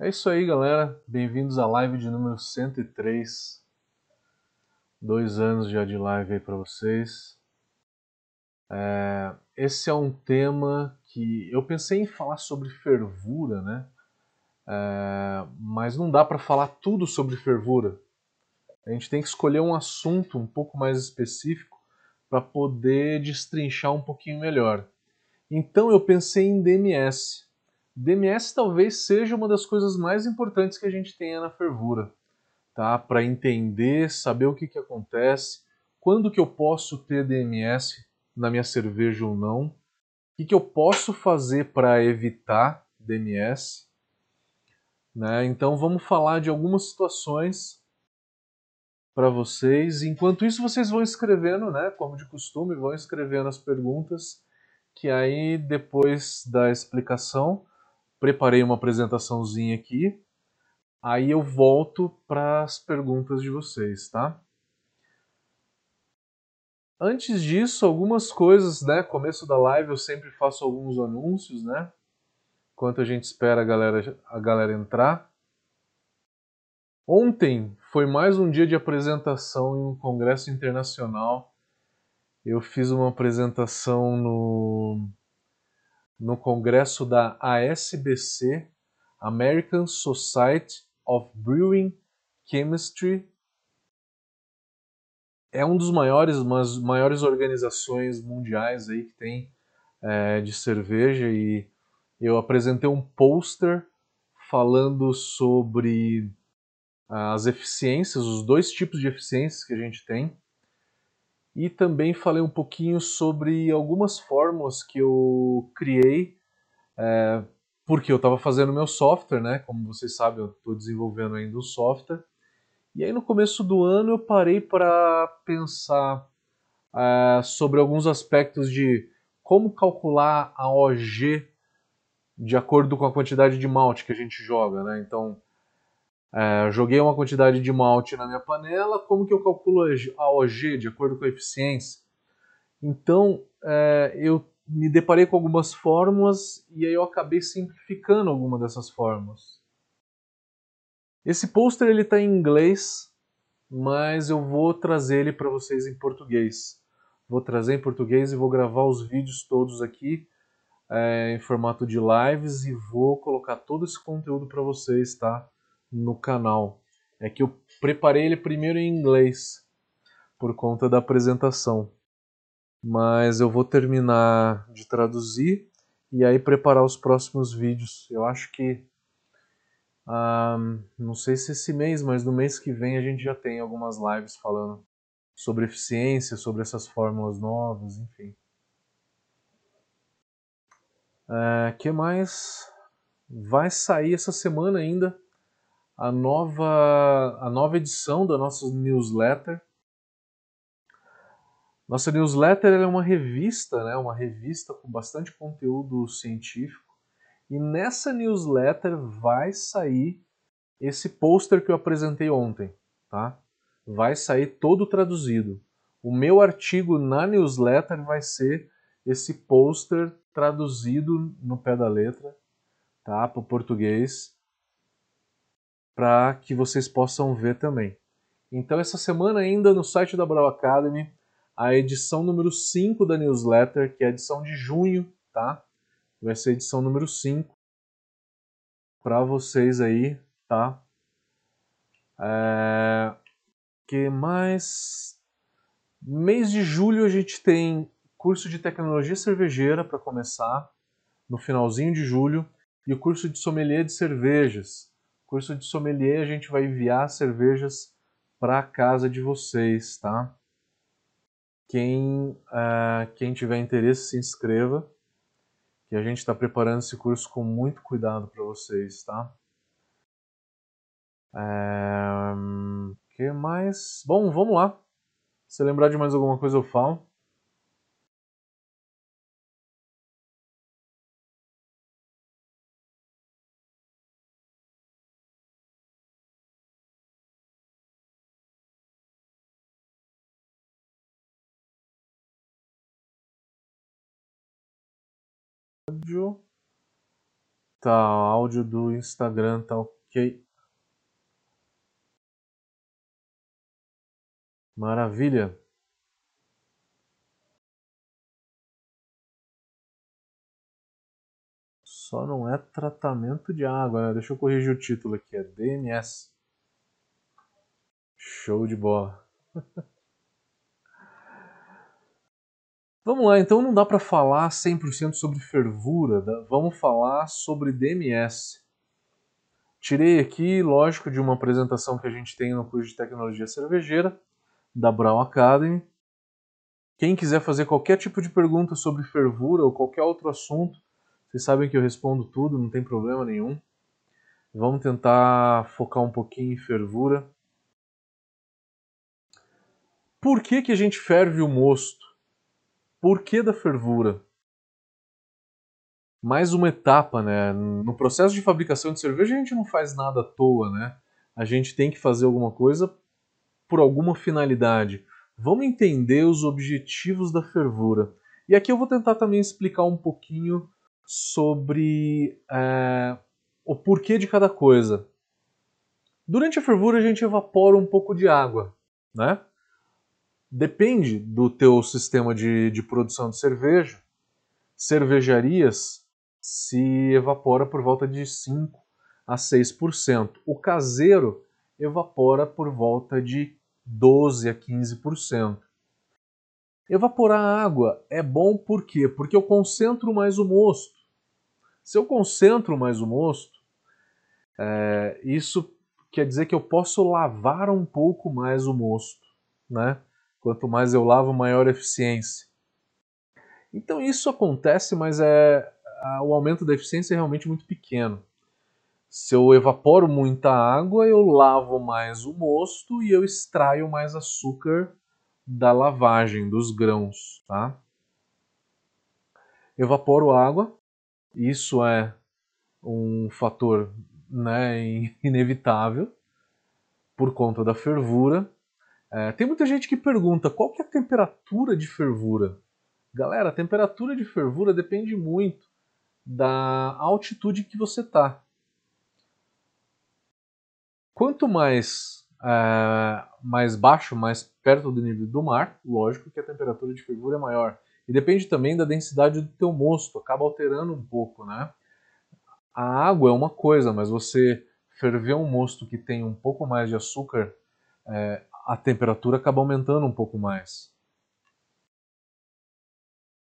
É isso aí, galera. Bem-vindos à live de número 103. Dois anos já de live aí para vocês. É, esse é um tema que eu pensei em falar sobre fervura, né? É, mas não dá para falar tudo sobre fervura. A gente tem que escolher um assunto um pouco mais específico para poder destrinchar um pouquinho melhor. Então eu pensei em DMS. DMS talvez seja uma das coisas mais importantes que a gente tenha na fervura, tá? Para entender, saber o que, que acontece, quando que eu posso ter DMS na minha cerveja ou não, o que, que eu posso fazer para evitar DMS. Né? Então vamos falar de algumas situações para vocês. Enquanto isso, vocês vão escrevendo, né? Como de costume, vão escrevendo as perguntas, que aí depois da explicação preparei uma apresentaçãozinha aqui. Aí eu volto para as perguntas de vocês, tá? Antes disso, algumas coisas, né? Começo da live eu sempre faço alguns anúncios, né? Enquanto a gente espera a galera, a galera entrar. Ontem foi mais um dia de apresentação em um congresso internacional. Eu fiz uma apresentação no no congresso da ASBC, American Society of Brewing Chemistry. É um dos maiores, umas maiores organizações mundiais aí que tem é, de cerveja e eu apresentei um pôster falando sobre as eficiências, os dois tipos de eficiências que a gente tem e também falei um pouquinho sobre algumas fórmulas que eu criei é, porque eu estava fazendo meu software, né? Como vocês sabem, eu estou desenvolvendo ainda o software. E aí no começo do ano eu parei para pensar é, sobre alguns aspectos de como calcular a OG de acordo com a quantidade de malte que a gente joga, né? Então é, joguei uma quantidade de malte na minha panela, como que eu calculo a OG de acordo com a eficiência? Então, é, eu me deparei com algumas fórmulas e aí eu acabei simplificando alguma dessas fórmulas. Esse pôster ele está em inglês, mas eu vou trazer ele para vocês em português. Vou trazer em português e vou gravar os vídeos todos aqui é, em formato de lives e vou colocar todo esse conteúdo para vocês, tá? No canal. É que eu preparei ele primeiro em inglês por conta da apresentação. Mas eu vou terminar de traduzir e aí preparar os próximos vídeos. Eu acho que não sei se esse mês, mas no mês que vem a gente já tem algumas lives falando sobre eficiência, sobre essas fórmulas novas, enfim. É, que mais? Vai sair essa semana ainda a nova, a nova edição da nossa newsletter. Nossa newsletter é uma revista, né, uma revista com bastante conteúdo científico. E nessa newsletter vai sair esse pôster que eu apresentei ontem, tá? Vai sair todo traduzido. O meu artigo na newsletter vai ser esse pôster traduzido no pé da letra, tá? Para o português para que vocês possam ver também. Então, essa semana ainda no site da Brau Academy, a edição número 5 da newsletter, que é a edição de junho, tá? Vai ser a edição número 5 para vocês aí, tá? É... que mais? Mês de julho a gente tem curso de tecnologia cervejeira para começar, no finalzinho de julho, e o curso de sommelier de cervejas, Curso de sommelier, a gente vai enviar cervejas para a casa de vocês, tá? Quem, uh, quem tiver interesse, se inscreva, que a gente está preparando esse curso com muito cuidado para vocês, tá? É... que mais? Bom, vamos lá. Se lembrar de mais alguma coisa, eu falo. áudio. Tá, áudio do Instagram tá ok. Maravilha. Só não é tratamento de água, né? Deixa eu corrigir o título aqui, é DMS. Show de bola. Vamos lá, então não dá para falar 100% sobre fervura, vamos falar sobre DMS. Tirei aqui, lógico, de uma apresentação que a gente tem no curso de tecnologia cervejeira da Brown Academy. Quem quiser fazer qualquer tipo de pergunta sobre fervura ou qualquer outro assunto, vocês sabem que eu respondo tudo, não tem problema nenhum. Vamos tentar focar um pouquinho em fervura. Por que, que a gente ferve o mosto? Por que da fervura? Mais uma etapa, né? No processo de fabricação de cerveja a gente não faz nada à toa, né? A gente tem que fazer alguma coisa por alguma finalidade. Vamos entender os objetivos da fervura. E aqui eu vou tentar também explicar um pouquinho sobre é, o porquê de cada coisa. Durante a fervura a gente evapora um pouco de água, né? Depende do teu sistema de, de produção de cerveja. Cervejarias se evapora por volta de 5 a 6%. O caseiro evapora por volta de 12 a 15%. Evaporar água é bom por quê? Porque eu concentro mais o mosto. Se eu concentro mais o mosto, é, isso quer dizer que eu posso lavar um pouco mais o mosto, né? Quanto mais eu lavo, maior eficiência. Então isso acontece, mas é o aumento da eficiência é realmente muito pequeno. Se eu evaporo muita água, eu lavo mais o mosto e eu extraio mais açúcar da lavagem dos grãos, tá? Evaporo água, isso é um fator né, inevitável por conta da fervura. É, tem muita gente que pergunta qual que é a temperatura de fervura. Galera, a temperatura de fervura depende muito da altitude que você está. Quanto mais, é, mais baixo, mais perto do nível do mar, lógico que a temperatura de fervura é maior. E depende também da densidade do teu mosto, acaba alterando um pouco, né? A água é uma coisa, mas você ferver um mosto que tem um pouco mais de açúcar, é, a temperatura acaba aumentando um pouco mais.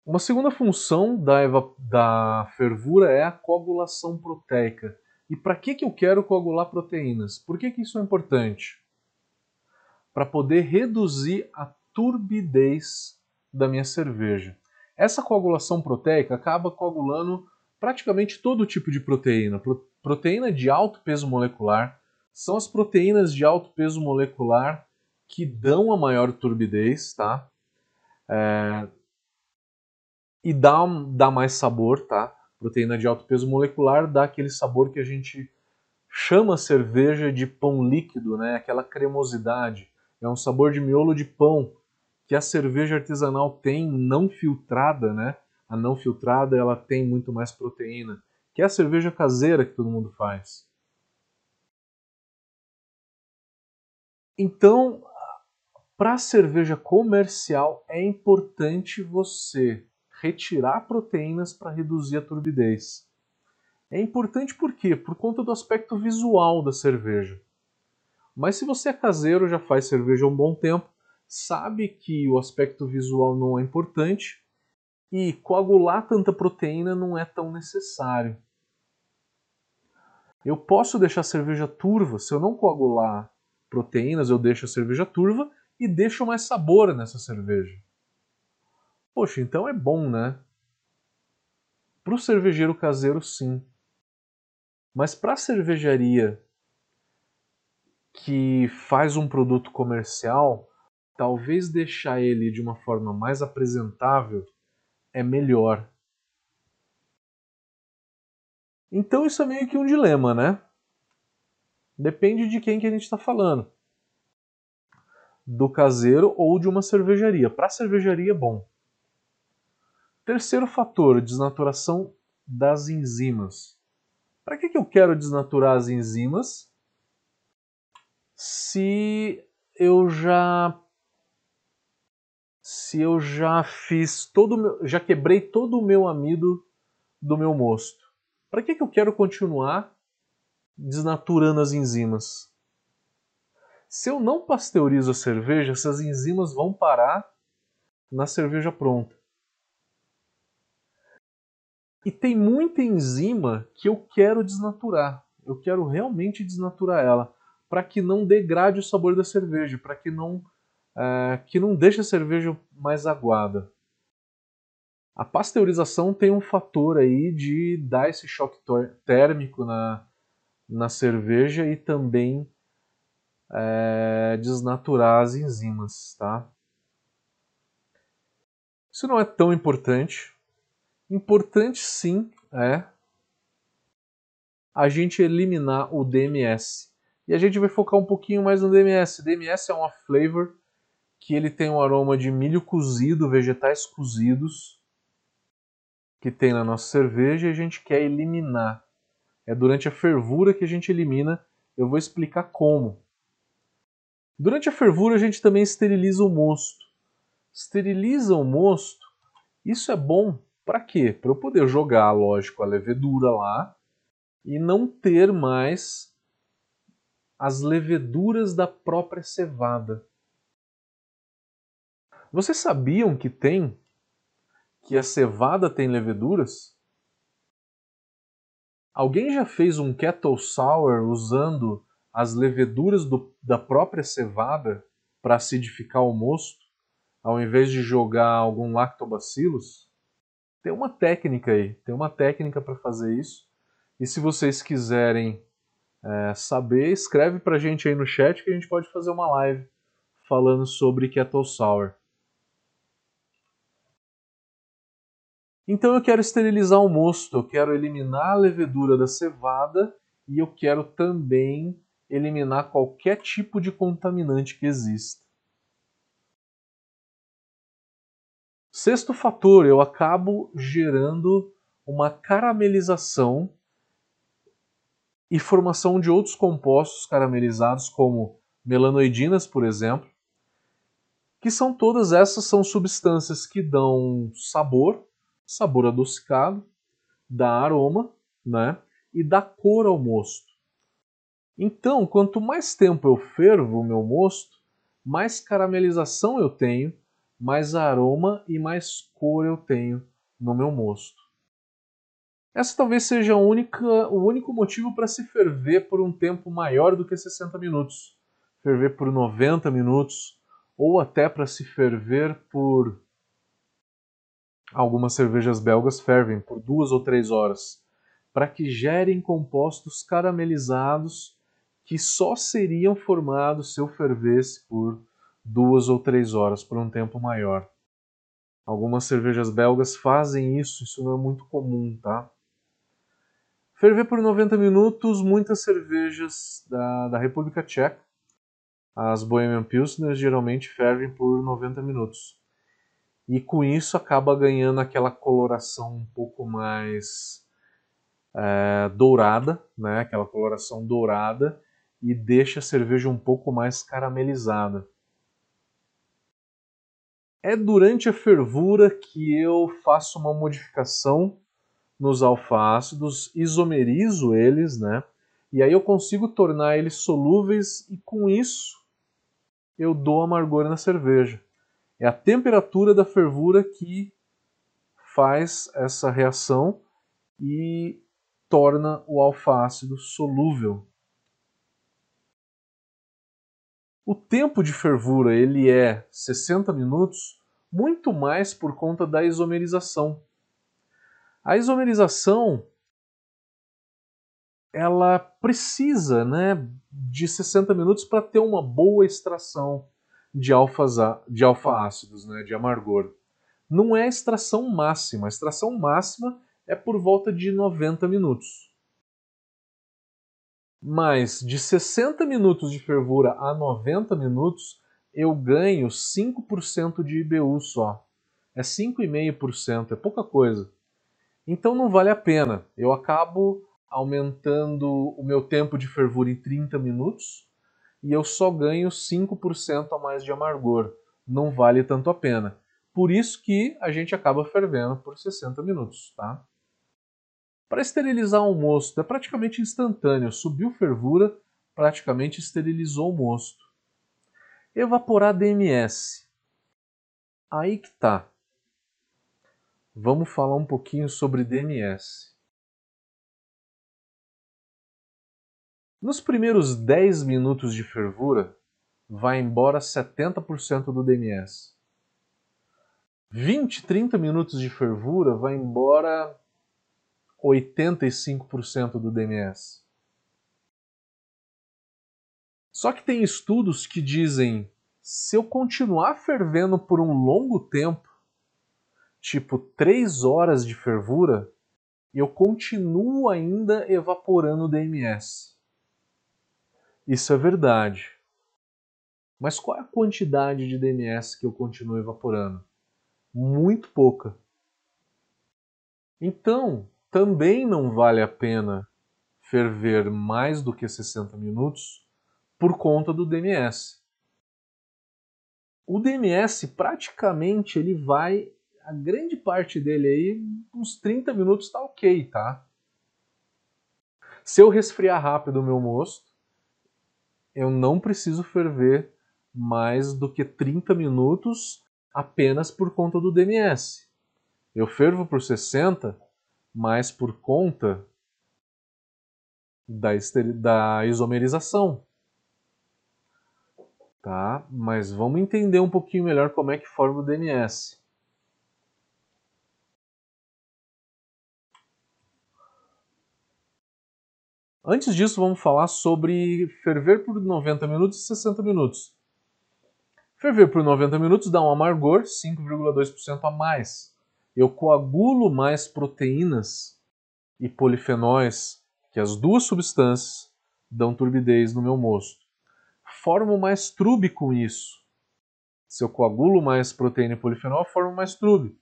Uma segunda função da, da fervura é a coagulação proteica. E para que, que eu quero coagular proteínas? Por que, que isso é importante? Para poder reduzir a turbidez da minha cerveja. Essa coagulação proteica acaba coagulando praticamente todo tipo de proteína. Proteína de alto peso molecular são as proteínas de alto peso molecular que dão a maior turbidez, tá? É... E dá, dá mais sabor, tá? Proteína de alto peso molecular dá aquele sabor que a gente chama cerveja de pão líquido, né? Aquela cremosidade. É um sabor de miolo de pão que a cerveja artesanal tem não filtrada, né? A não filtrada ela tem muito mais proteína, que é a cerveja caseira que todo mundo faz. Então, para cerveja comercial é importante você retirar proteínas para reduzir a turbidez. É importante por quê? Por conta do aspecto visual da cerveja. Mas se você é caseiro, já faz cerveja há um bom tempo, sabe que o aspecto visual não é importante e coagular tanta proteína não é tão necessário. Eu posso deixar a cerveja turva, se eu não coagular proteínas, eu deixo a cerveja turva e deixo mais sabor nessa cerveja. Poxa, então é bom, né? Para o cervejeiro caseiro, sim. Mas para a cervejaria que faz um produto comercial, talvez deixar ele de uma forma mais apresentável é melhor. Então isso é meio que um dilema, né? Depende de quem que a gente está falando do caseiro ou de uma cervejaria. Para a cervejaria, bom. Terceiro fator, desnaturação das enzimas. Para que, que eu quero desnaturar as enzimas se eu já se eu já fiz todo meu, já quebrei todo o meu amido do meu mosto? Para que, que eu quero continuar desnaturando as enzimas? Se eu não pasteurizo a cerveja, essas enzimas vão parar na cerveja pronta. E tem muita enzima que eu quero desnaturar. Eu quero realmente desnaturar ela para que não degrade o sabor da cerveja, para que não é, que não deixe a cerveja mais aguada. A pasteurização tem um fator aí de dar esse choque térmico na, na cerveja e também é, desnaturar as enzimas, tá? Isso não é tão importante. Importante sim é a gente eliminar o DMS. E a gente vai focar um pouquinho mais no DMS. DMS é uma flavor que ele tem um aroma de milho cozido, vegetais cozidos, que tem na nossa cerveja e a gente quer eliminar. É durante a fervura que a gente elimina. Eu vou explicar como. Durante a fervura a gente também esteriliza o mosto. Esteriliza o mosto. Isso é bom para quê? Para eu poder jogar, lógico, a levedura lá e não ter mais as leveduras da própria cevada. Vocês sabiam que tem que a cevada tem leveduras? Alguém já fez um kettle sour usando as leveduras do, da própria cevada para acidificar o mosto, ao invés de jogar algum lactobacillus? Tem uma técnica aí, tem uma técnica para fazer isso. E se vocês quiserem é, saber, escreve para a gente aí no chat que a gente pode fazer uma live falando sobre Kettle Sour. Então eu quero esterilizar o mosto, eu quero eliminar a levedura da cevada e eu quero também eliminar qualquer tipo de contaminante que exista. Sexto fator, eu acabo gerando uma caramelização e formação de outros compostos caramelizados, como melanoidinas, por exemplo, que são todas essas são substâncias que dão sabor, sabor adocicado, dá aroma, né, e dá cor ao mosto. Então, quanto mais tempo eu fervo o meu mosto, mais caramelização eu tenho, mais aroma e mais cor eu tenho no meu mosto. Essa talvez seja única, o único motivo para se ferver por um tempo maior do que 60 minutos. Ferver por 90 minutos, ou até para se ferver por. Algumas cervejas belgas fervem por duas ou três horas, para que gerem compostos caramelizados que só seriam formados se eu fervesse por duas ou três horas, por um tempo maior. Algumas cervejas belgas fazem isso, isso não é muito comum, tá? Ferver por 90 minutos, muitas cervejas da, da República Tcheca, as Bohemian Pilsner, geralmente fervem por 90 minutos. E com isso acaba ganhando aquela coloração um pouco mais é, dourada, né? aquela coloração dourada, e deixa a cerveja um pouco mais caramelizada. É durante a fervura que eu faço uma modificação nos alfa-ácidos, isomerizo eles, né? E aí eu consigo tornar eles solúveis e com isso eu dou amargor na cerveja. É a temperatura da fervura que faz essa reação e torna o alfa-ácido solúvel. O tempo de fervura ele é 60 minutos, muito mais por conta da isomerização. A isomerização ela precisa né, de 60 minutos para ter uma boa extração de, alfas, de alfa-ácidos, né, de amargor. Não é a extração máxima. A extração máxima é por volta de 90 minutos. Mas de 60 minutos de fervura a 90 minutos, eu ganho 5% de IBU só. É 5,5%, é pouca coisa. Então não vale a pena. Eu acabo aumentando o meu tempo de fervura em 30 minutos e eu só ganho 5% a mais de amargor. Não vale tanto a pena. Por isso que a gente acaba fervendo por 60 minutos, tá? Para esterilizar um mosto é praticamente instantâneo. Subiu fervura, praticamente esterilizou o mosto. Evaporar DMS. Aí que tá. Vamos falar um pouquinho sobre DMS. Nos primeiros 10 minutos de fervura, vai embora 70% do DMS. 20, 30 minutos de fervura, vai embora 85% do DMS. Só que tem estudos que dizem se eu continuar fervendo por um longo tempo, tipo 3 horas de fervura, eu continuo ainda evaporando o DMS. Isso é verdade. Mas qual é a quantidade de DMS que eu continuo evaporando? Muito pouca. Então, também não vale a pena ferver mais do que 60 minutos por conta do DMS. O DMS praticamente ele vai a grande parte dele aí uns 30 minutos tá OK, tá? Se eu resfriar rápido o meu mosto, eu não preciso ferver mais do que 30 minutos apenas por conta do DMS. Eu fervo por 60, mas por conta da, da isomerização. Tá? Mas vamos entender um pouquinho melhor como é que forma o DMS. Antes disso, vamos falar sobre ferver por 90 minutos e 60 minutos. Ferver por 90 minutos dá um amargor 5,2% a mais. Eu coagulo mais proteínas e polifenóis, que as duas substâncias dão turbidez no meu mosto. Formo mais trube com isso. Se eu coagulo mais proteína e polifenol, formo mais trube.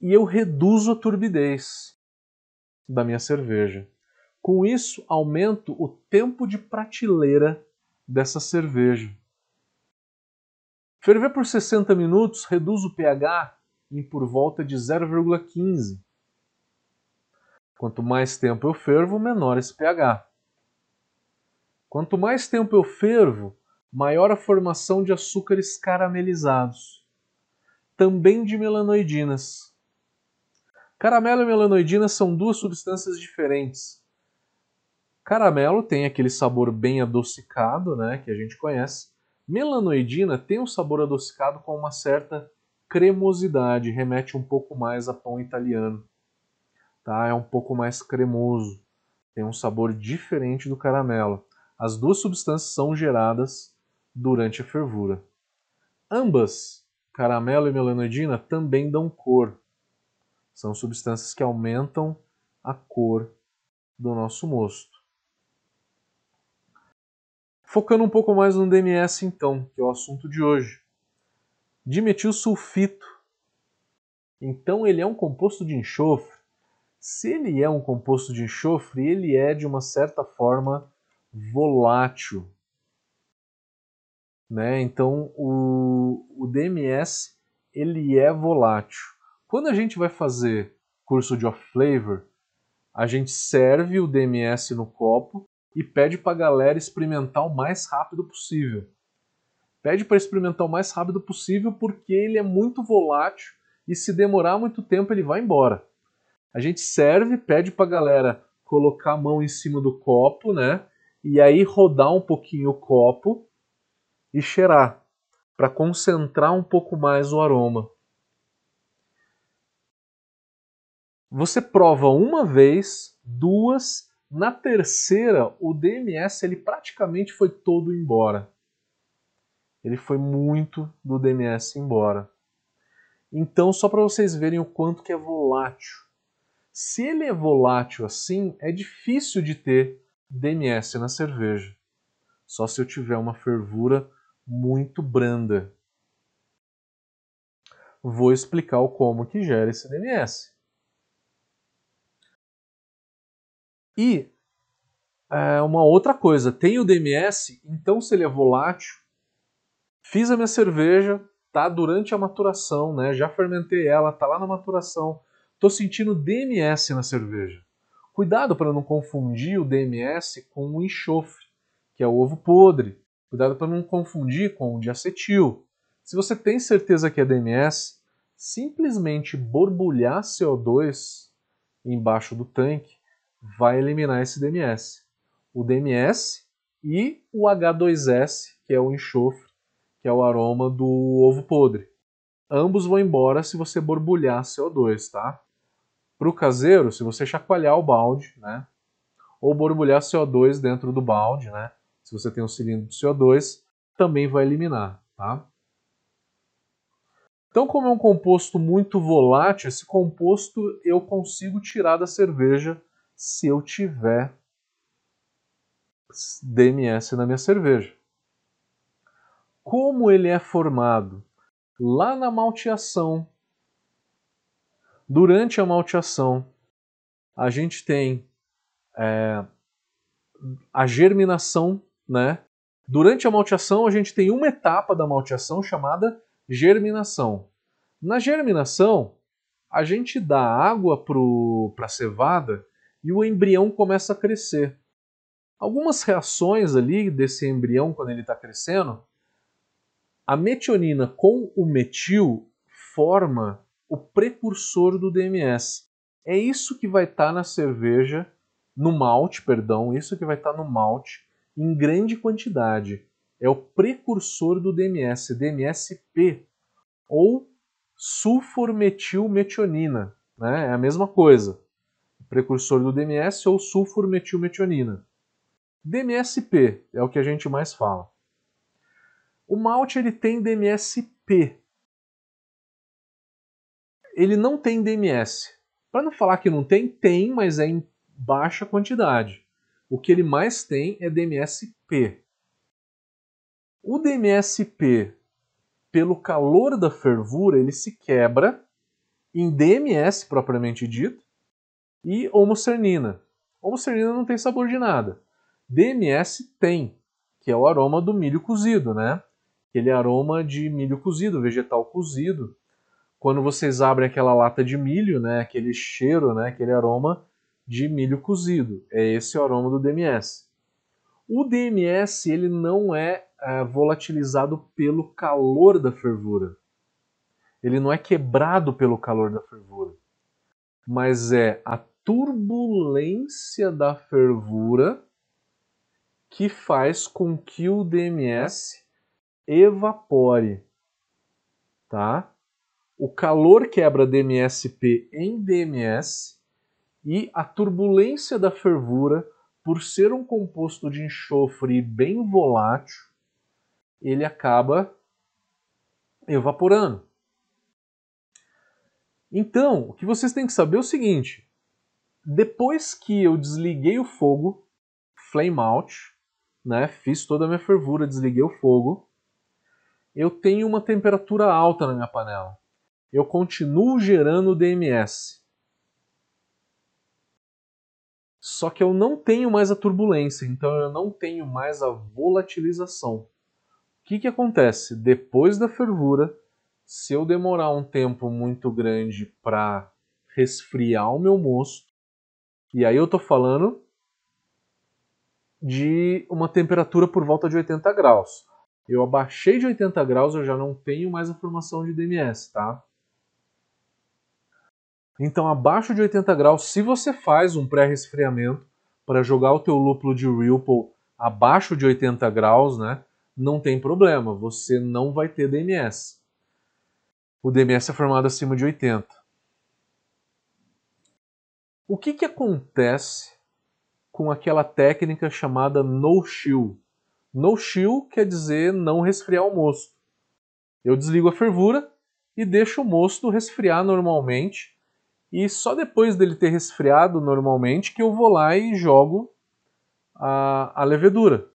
E eu reduzo a turbidez da minha cerveja. Com isso, aumento o tempo de prateleira dessa cerveja. Ferver por 60 minutos reduz o pH em por volta de 0,15. Quanto mais tempo eu fervo, menor esse pH. Quanto mais tempo eu fervo, maior a formação de açúcares caramelizados, também de melanoidinas. Caramelo e melanoidina são duas substâncias diferentes. Caramelo tem aquele sabor bem adocicado, né, que a gente conhece, Melanoidina tem um sabor adocicado com uma certa cremosidade, remete um pouco mais a pão italiano. Tá? É um pouco mais cremoso, tem um sabor diferente do caramelo. As duas substâncias são geradas durante a fervura. Ambas, caramelo e melanoidina, também dão cor. São substâncias que aumentam a cor do nosso mosto. Focando um pouco mais no DMS então, que é o assunto de hoje. Dimetilsulfito. Então ele é um composto de enxofre. Se ele é um composto de enxofre, ele é de uma certa forma volátil. Né? Então o, o DMS ele é volátil. Quando a gente vai fazer curso de off flavor, a gente serve o DMS no copo e pede para a galera experimentar o mais rápido possível. Pede para experimentar o mais rápido possível porque ele é muito volátil e se demorar muito tempo ele vai embora. A gente serve, pede para a galera colocar a mão em cima do copo, né? E aí rodar um pouquinho o copo e cheirar para concentrar um pouco mais o aroma. Você prova uma vez, duas na terceira, o DMS ele praticamente foi todo embora. Ele foi muito do DMS embora. Então, só para vocês verem o quanto que é volátil. Se ele é volátil assim, é difícil de ter DMS na cerveja. Só se eu tiver uma fervura muito branda. Vou explicar o como que gera esse DMS. E é, uma outra coisa, tem o DMS, então se ele é volátil, fiz a minha cerveja, tá durante a maturação, né? Já fermentei ela, tá lá na maturação. Tô sentindo DMS na cerveja. Cuidado para não confundir o DMS com o enxofre, que é o ovo podre. Cuidado para não confundir com o diacetil. Se você tem certeza que é DMS, simplesmente borbulhar CO2 embaixo do tanque vai eliminar esse DMS. O DMS e o H2S, que é o enxofre, que é o aroma do ovo podre. Ambos vão embora se você borbulhar CO2, tá? Para o caseiro, se você chacoalhar o balde, né? Ou borbulhar CO2 dentro do balde, né? Se você tem um cilindro de CO2, também vai eliminar, tá? Então, como é um composto muito volátil, esse composto eu consigo tirar da cerveja se eu tiver DMS na minha cerveja. Como ele é formado? Lá na malteação. Durante a malteação, a gente tem é, a germinação, né? Durante a malteação, a gente tem uma etapa da malteação chamada Germinação. Na germinação, a gente dá água para a cevada e o embrião começa a crescer. Algumas reações ali desse embrião quando ele está crescendo, a metionina com o metil forma o precursor do DMS. É isso que vai estar tá na cerveja, no malte, perdão, isso que vai estar tá no malte em grande quantidade é o precursor do DMS, DMSP, ou sulformetilmetionina, né? É a mesma coisa. Precursor do DMS ou sulformetilmetionina. DMSP é o que a gente mais fala. O malte ele tem DMSP. Ele não tem DMS. Para não falar que não tem, tem, mas é em baixa quantidade. O que ele mais tem é DMSP. O DMSP, pelo calor da fervura, ele se quebra em DMS propriamente dito e homocernina. Homocernina não tem sabor de nada. DMS tem, que é o aroma do milho cozido, né? Aquele aroma de milho cozido, vegetal cozido. Quando vocês abrem aquela lata de milho, né, aquele cheiro, né, aquele aroma de milho cozido. É esse o aroma do DMS. O DMS ele não é, é volatilizado pelo calor da fervura. Ele não é quebrado pelo calor da fervura. Mas é a turbulência da fervura que faz com que o DMS evapore, tá? O calor quebra DMSP em DMS e a turbulência da fervura por ser um composto de enxofre bem volátil, ele acaba evaporando. Então, o que vocês têm que saber é o seguinte: depois que eu desliguei o fogo, flame out, né, fiz toda a minha fervura, desliguei o fogo, eu tenho uma temperatura alta na minha panela. Eu continuo gerando DMS. Só que eu não tenho mais a turbulência, então eu não tenho mais a volatilização. O que, que acontece? Depois da fervura, se eu demorar um tempo muito grande para resfriar o meu mosto, e aí eu estou falando de uma temperatura por volta de 80 graus. Eu abaixei de 80 graus, eu já não tenho mais a formação de DMS, tá? Então, abaixo de 80 graus, se você faz um pré-resfriamento para jogar o teu lúpulo de Ripple abaixo de 80 graus, né, não tem problema, você não vai ter DMS. O DMS é formado acima de 80. O que, que acontece com aquela técnica chamada no chill? No chill quer dizer não resfriar o mosto. Eu desligo a fervura e deixo o mosto resfriar normalmente e só depois dele ter resfriado normalmente que eu vou lá e jogo a, a levedura.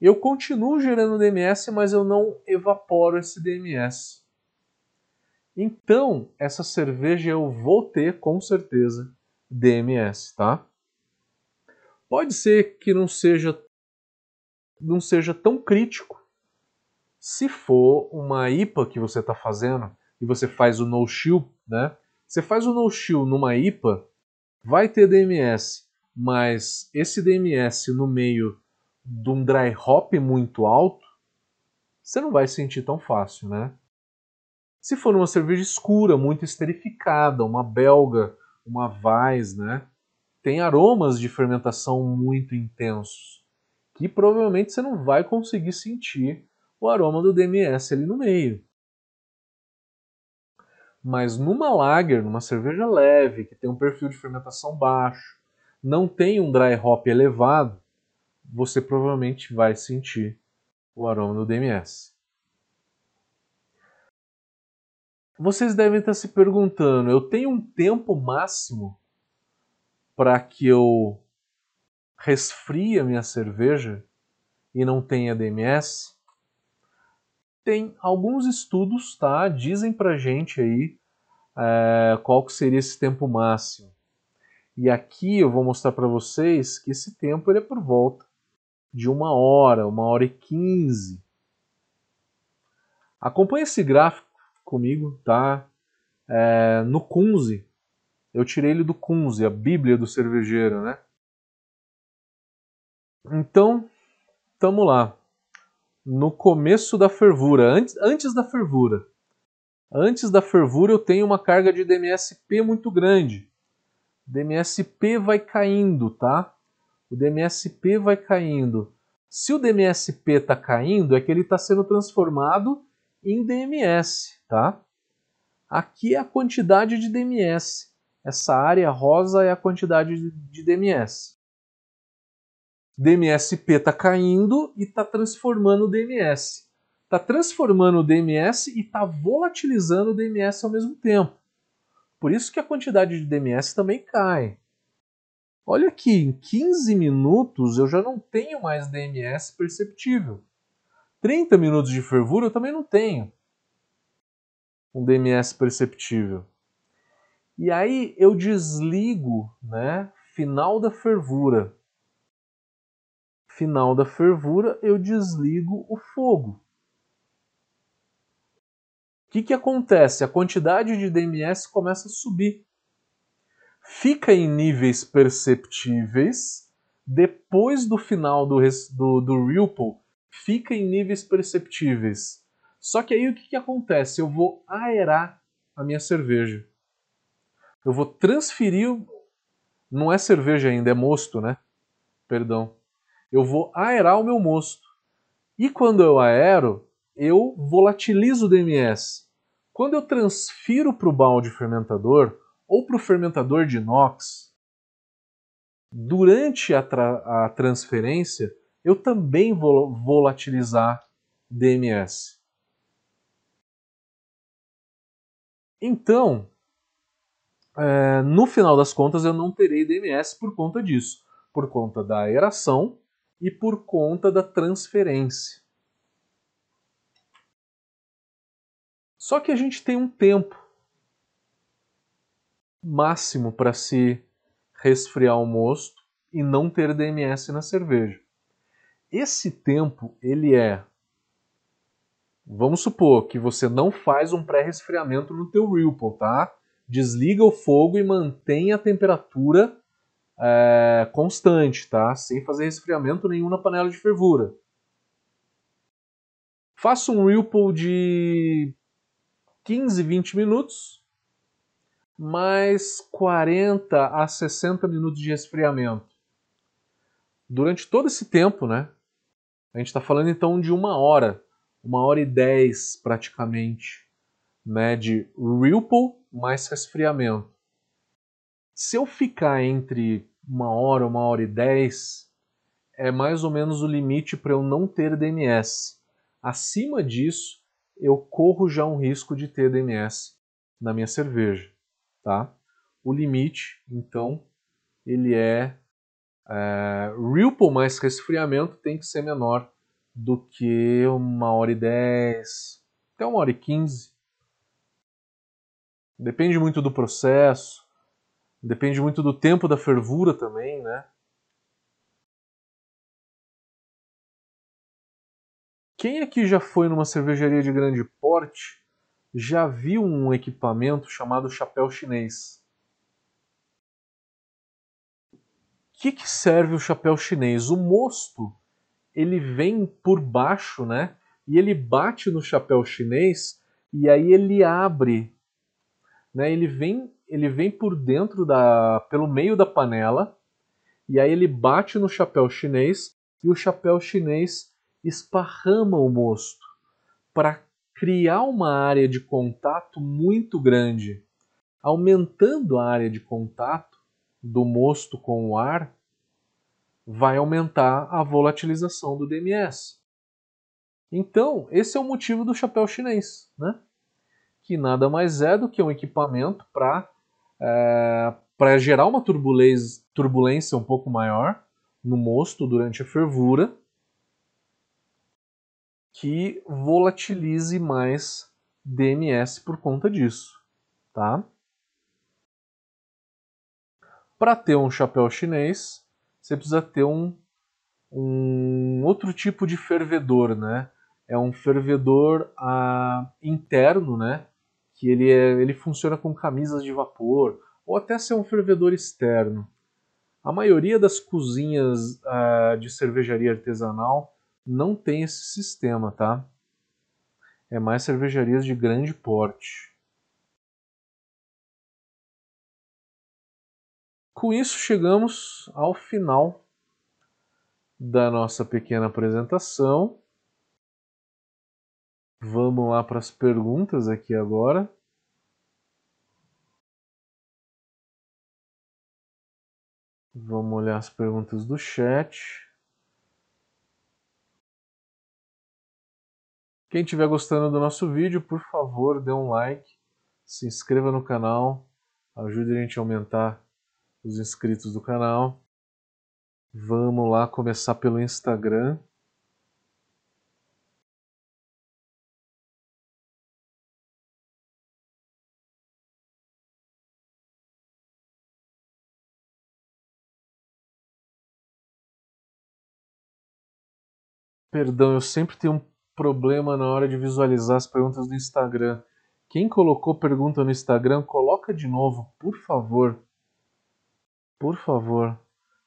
Eu continuo gerando DMS, mas eu não evaporo esse DMS. Então, essa cerveja eu vou ter com certeza DMS, tá? Pode ser que não seja não seja tão crítico se for uma IPA que você está fazendo e você faz o no chill, né? Você faz o no chill numa IPA, vai ter DMS, mas esse DMS no meio de um dry hop muito alto, você não vai sentir tão fácil, né? Se for uma cerveja escura, muito esterificada, uma belga, uma Weiss, né? Tem aromas de fermentação muito intensos, que provavelmente você não vai conseguir sentir o aroma do DMS ali no meio. Mas numa lager, numa cerveja leve, que tem um perfil de fermentação baixo, não tem um dry hop elevado, você provavelmente vai sentir o aroma do DMS. Vocês devem estar se perguntando: eu tenho um tempo máximo para que eu resfrie a minha cerveja e não tenha DMS? Tem alguns estudos, tá? Dizem pra gente aí é, qual que seria esse tempo máximo. E aqui eu vou mostrar para vocês que esse tempo ele é por volta de uma hora, uma hora e quinze. Acompanhe esse gráfico comigo, tá? É, no Kunze, eu tirei ele do Kunze, a Bíblia do cervejeiro, né? Então, tamo lá. No começo da fervura, antes, antes da fervura. Antes da fervura eu tenho uma carga de DMSP muito grande. DMSP vai caindo, tá? o DMSP vai caindo. Se o DMSP está caindo, é que ele está sendo transformado em DMS, tá? Aqui é a quantidade de DMS. Essa área rosa é a quantidade de DMS. DMSP está caindo e está transformando o DMS. Está transformando o DMS e está volatilizando o DMS ao mesmo tempo. Por isso que a quantidade de DMS também cai. Olha aqui, em 15 minutos eu já não tenho mais DMS perceptível. 30 minutos de fervura eu também não tenho um DMS perceptível. E aí eu desligo, né? Final da fervura. Final da fervura, eu desligo o fogo. O que, que acontece? A quantidade de DMS começa a subir fica em níveis perceptíveis, depois do final do, do, do Ripple, fica em níveis perceptíveis. Só que aí o que, que acontece? Eu vou aerar a minha cerveja. Eu vou transferir. Não é cerveja ainda, é mosto, né? Perdão. Eu vou aerar o meu mosto. E quando eu aero, eu volatilizo o DMS. Quando eu transfiro para o balde fermentador, ou para o fermentador de inox, durante a, tra a transferência, eu também vou volatilizar DMS. Então, é, no final das contas, eu não terei DMS por conta disso, por conta da aeração e por conta da transferência. Só que a gente tem um tempo máximo para se resfriar o mosto e não ter DMS na cerveja. Esse tempo, ele é Vamos supor que você não faz um pré-resfriamento no teu Ripple, tá? Desliga o fogo e mantém a temperatura é, constante, tá? Sem fazer resfriamento nenhum na panela de fervura. Faça um Ripple de 15, 20 minutos mais 40 a 60 minutos de resfriamento. Durante todo esse tempo, né? A gente está falando então de uma hora, uma hora e dez praticamente, né? De Ripple mais resfriamento. Se eu ficar entre uma hora, uma hora e dez, é mais ou menos o limite para eu não ter DMS. Acima disso, eu corro já um risco de ter DMS na minha cerveja tá? O limite, então, ele é, é Ripple mais resfriamento tem que ser menor do que uma hora e dez, até uma hora e quinze. Depende muito do processo, Depende muito do tempo da fervura também, né? Quem aqui já foi numa cervejaria de grande porte já viu um equipamento chamado chapéu chinês? O que, que serve o chapéu chinês? O mosto ele vem por baixo, né? E ele bate no chapéu chinês e aí ele abre, né? Ele vem, ele vem por dentro da, pelo meio da panela e aí ele bate no chapéu chinês e o chapéu chinês esparrama o mosto para criar uma área de contato muito grande, aumentando a área de contato do mosto com o ar, vai aumentar a volatilização do DMS. Então, esse é o motivo do chapéu chinês, né? que nada mais é do que um equipamento para é, para gerar uma turbulência, turbulência um pouco maior no mosto durante a fervura que volatilize mais DMS por conta disso, tá? Para ter um chapéu chinês, você precisa ter um, um outro tipo de fervedor, né? É um fervedor ah, interno, né? Que ele, é, ele funciona com camisas de vapor, ou até ser um fervedor externo. A maioria das cozinhas ah, de cervejaria artesanal não tem esse sistema, tá? É mais cervejarias de grande porte. Com isso, chegamos ao final da nossa pequena apresentação. Vamos lá para as perguntas aqui agora. Vamos olhar as perguntas do chat. Quem estiver gostando do nosso vídeo, por favor, dê um like, se inscreva no canal, ajude a gente a aumentar os inscritos do canal. Vamos lá começar pelo Instagram. Perdão, eu sempre tenho um problema na hora de visualizar as perguntas do Instagram. Quem colocou pergunta no Instagram, coloca de novo, por favor. Por favor.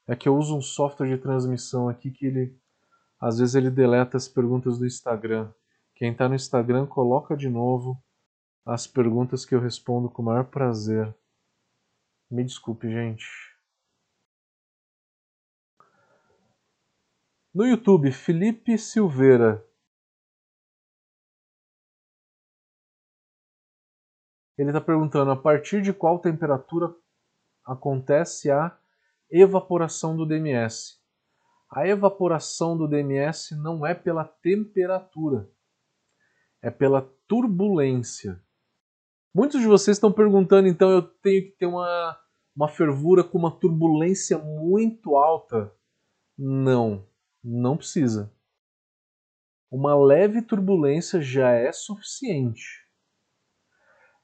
É que eu uso um software de transmissão aqui que ele às vezes ele deleta as perguntas do Instagram. Quem está no Instagram, coloca de novo as perguntas que eu respondo com o maior prazer. Me desculpe, gente. No YouTube, Felipe Silveira. Ele está perguntando a partir de qual temperatura acontece a evaporação do DMS. A evaporação do DMS não é pela temperatura, é pela turbulência. Muitos de vocês estão perguntando, então eu tenho que ter uma, uma fervura com uma turbulência muito alta? Não, não precisa. Uma leve turbulência já é suficiente.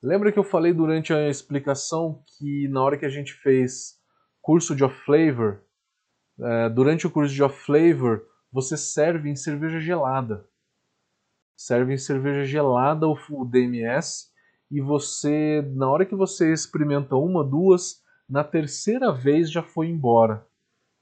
Lembra que eu falei durante a explicação que na hora que a gente fez curso de off flavor, é, durante o curso de off flavor, você serve em cerveja gelada. Serve em cerveja gelada o DMS e você, na hora que você experimenta uma, duas, na terceira vez já foi embora.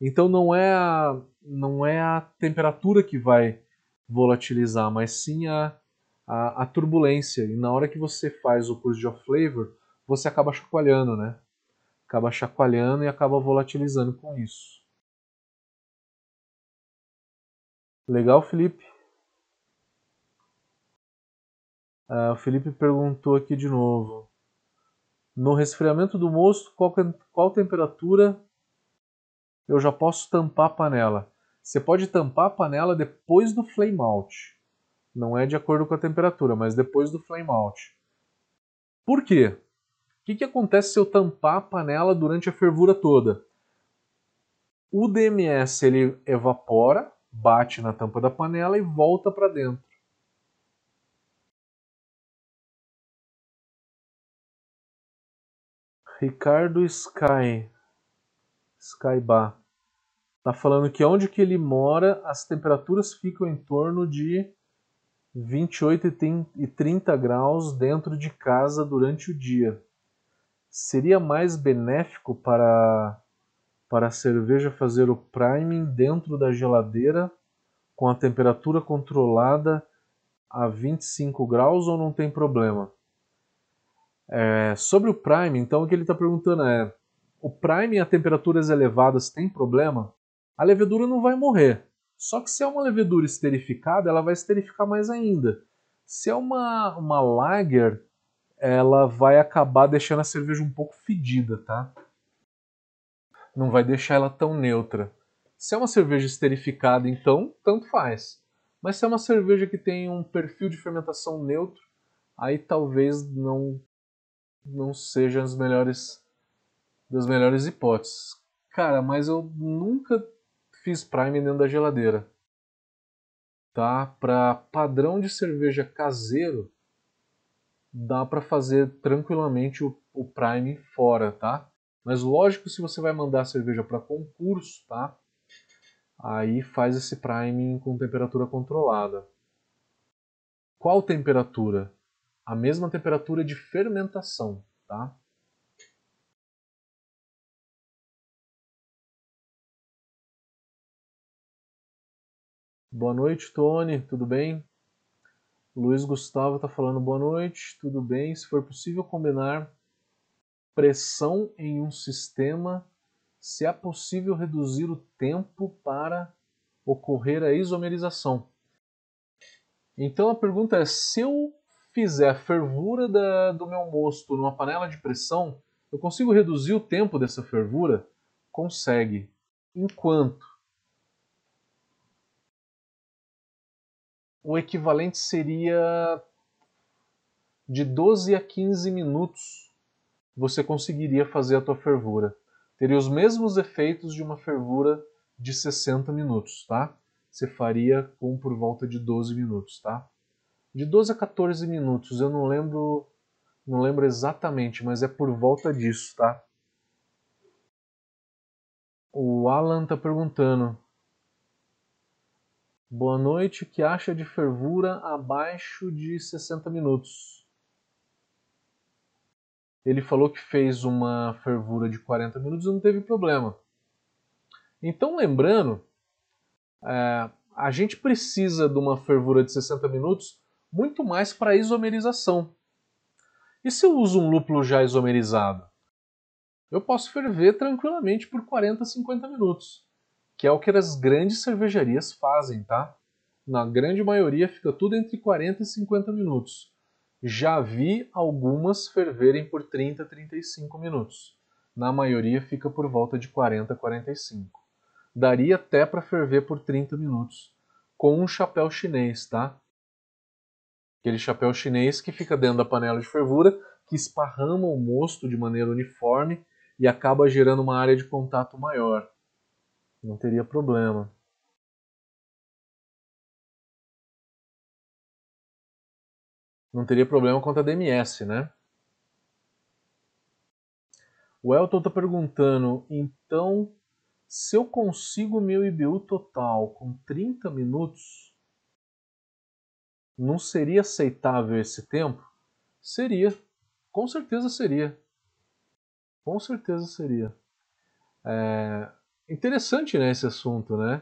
Então não é a, não é a temperatura que vai volatilizar, mas sim a, a, a, turbulência. E na hora que você faz o curso de off flavor, você acaba chacoalhando, né? Acaba chacoalhando e acaba volatilizando com isso. Legal, Felipe? Ah, o Felipe perguntou aqui de novo. No resfriamento do mosto, qual, qual temperatura eu já posso tampar a panela? Você pode tampar a panela depois do flame out. Não é de acordo com a temperatura, mas depois do flame out. Por quê? O que, que acontece se eu tampar a panela durante a fervura toda? O DMS ele evapora, bate na tampa da panela e volta para dentro. Ricardo Sky. Skybar. Tá falando que onde que ele mora, as temperaturas ficam em torno de 28 e 30 graus dentro de casa durante o dia. Seria mais benéfico para, para a cerveja fazer o priming dentro da geladeira com a temperatura controlada a 25 graus ou não tem problema? É, sobre o prime, então o que ele está perguntando é: o prime a temperaturas elevadas tem problema? A levedura não vai morrer. Só que se é uma levedura esterificada, ela vai esterificar mais ainda. Se é uma, uma lager, ela vai acabar deixando a cerveja um pouco fedida, tá? Não vai deixar ela tão neutra. Se é uma cerveja esterificada, então, tanto faz. Mas se é uma cerveja que tem um perfil de fermentação neutro, aí talvez não não seja as melhores das melhores hipóteses. Cara, mas eu nunca fiz prime dentro da geladeira. Tá? Para padrão de cerveja caseiro, dá para fazer tranquilamente o, o prime fora, tá? Mas lógico, se você vai mandar a cerveja para concurso, tá? Aí faz esse priming com temperatura controlada. Qual temperatura? A mesma temperatura de fermentação, tá? Boa noite, Tony, tudo bem? Luiz Gustavo está falando boa noite, tudo bem? Se for possível combinar pressão em um sistema, se é possível reduzir o tempo para ocorrer a isomerização. Então a pergunta é: se eu fizer a fervura da, do meu mosto numa panela de pressão, eu consigo reduzir o tempo dessa fervura? Consegue. Enquanto o equivalente seria de 12 a 15 minutos você conseguiria fazer a tua fervura. Teria os mesmos efeitos de uma fervura de 60 minutos, tá? Você faria com por volta de 12 minutos, tá? De 12 a 14 minutos, eu não lembro, não lembro exatamente, mas é por volta disso, tá? O Alan tá perguntando: Boa noite, que acha de fervura abaixo de 60 minutos? Ele falou que fez uma fervura de 40 minutos e não teve problema. Então, lembrando, é, a gente precisa de uma fervura de 60 minutos muito mais para isomerização. E se eu uso um lúpulo já isomerizado? Eu posso ferver tranquilamente por 40, 50 minutos que é o que as grandes cervejarias fazem, tá? Na grande maioria fica tudo entre 40 e 50 minutos. Já vi algumas ferverem por 30 a 35 minutos. Na maioria fica por volta de 40 a 45. Daria até para ferver por 30 minutos com um chapéu chinês, tá? Aquele chapéu chinês que fica dentro da panela de fervura, que esparrama o mosto de maneira uniforme e acaba gerando uma área de contato maior. Não teria problema. Não teria problema quanto a DMS, né? O Elton está perguntando, então, se eu consigo meu IBU total com 30 minutos, não seria aceitável esse tempo? Seria. Com certeza seria. Com certeza seria. É, Interessante, né, esse assunto, né?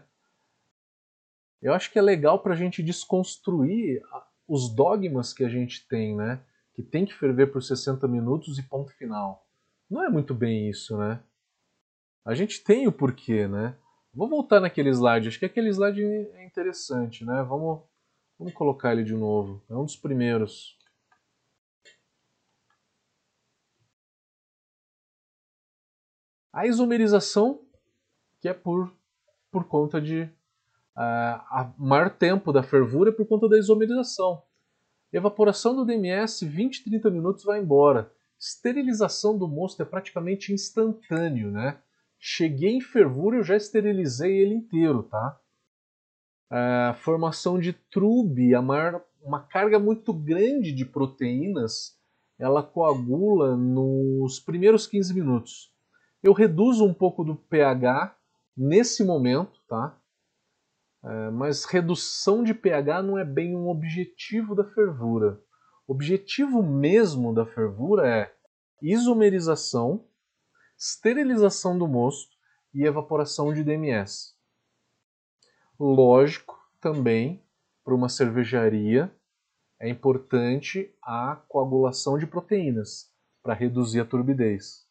Eu acho que é legal para a gente desconstruir os dogmas que a gente tem, né? Que tem que ferver por 60 minutos e ponto final. Não é muito bem isso, né? A gente tem o porquê, né? Vou voltar naquele slide. Acho que aquele slide é interessante, né? Vamos, vamos colocar ele de novo. É um dos primeiros. A isomerização que é por, por conta de uh, maior tempo da fervura é por conta da isomerização. Evaporação do DMS, 20, 30 minutos vai embora. Esterilização do mosto é praticamente instantâneo, né? Cheguei em fervura, eu já esterilizei ele inteiro, tá? Uh, formação de trube, a maior, uma carga muito grande de proteínas ela coagula nos primeiros 15 minutos. Eu reduzo um pouco do pH nesse momento, tá? É, mas redução de pH não é bem um objetivo da fervura. O objetivo mesmo da fervura é isomerização, esterilização do mosto e evaporação de DMS. Lógico também, para uma cervejaria, é importante a coagulação de proteínas para reduzir a turbidez.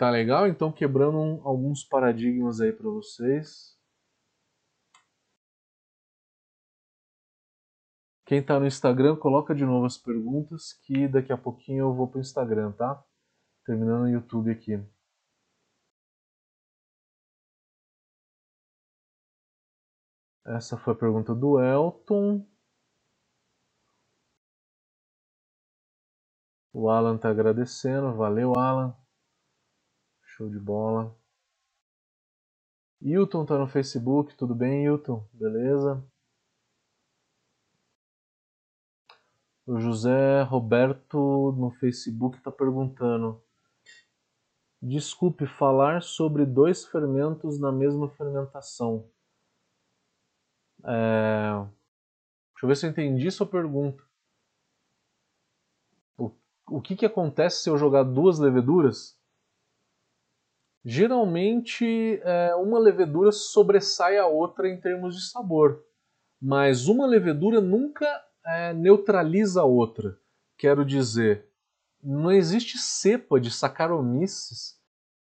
Tá legal? Então quebrando alguns paradigmas aí para vocês. Quem está no Instagram, coloca de novo as perguntas que daqui a pouquinho eu vou para o Instagram, tá? Terminando o YouTube aqui. Essa foi a pergunta do Elton. O Alan está agradecendo. Valeu, Alan. Show de bola. Hilton está no Facebook. Tudo bem, Hilton? Beleza? O José Roberto no Facebook está perguntando. Desculpe falar sobre dois fermentos na mesma fermentação. É... Deixa eu ver se eu entendi sua pergunta. O, o que, que acontece se eu jogar duas leveduras? Geralmente, é, uma levedura sobressai a outra em termos de sabor, mas uma levedura nunca é, neutraliza a outra. Quero dizer, não existe cepa de Saccharomyces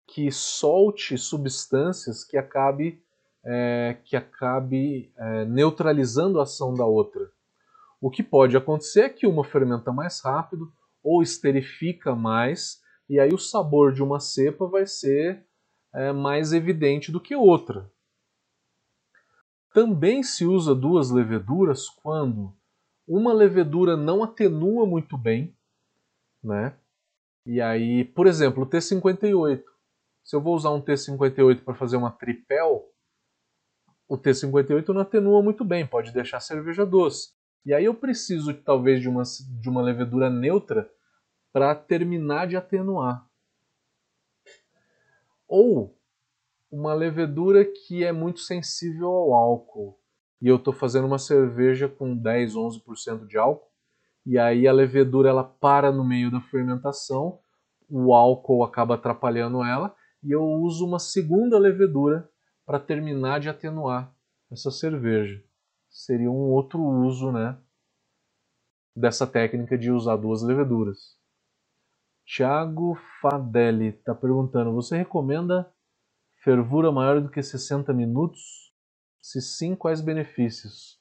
que solte substâncias que acabe é, que acabe é, neutralizando a ação da outra. O que pode acontecer é que uma fermenta mais rápido ou esterifica mais, e aí o sabor de uma cepa vai ser é, mais evidente do que outra. Também se usa duas leveduras quando uma levedura não atenua muito bem, né? E aí, por exemplo, o T58. Se eu vou usar um T58 para fazer uma tripel, o T58 não atenua muito bem, pode deixar a cerveja doce. E aí eu preciso talvez de uma, de uma levedura neutra para terminar de atenuar. Ou uma levedura que é muito sensível ao álcool. E eu estou fazendo uma cerveja com 10, 11% de álcool. E aí a levedura ela para no meio da fermentação, o álcool acaba atrapalhando ela e eu uso uma segunda levedura para terminar de atenuar essa cerveja. Seria um outro uso né, dessa técnica de usar duas leveduras. Tiago Fadelli está perguntando: você recomenda fervura maior do que 60 minutos? Se sim, quais benefícios?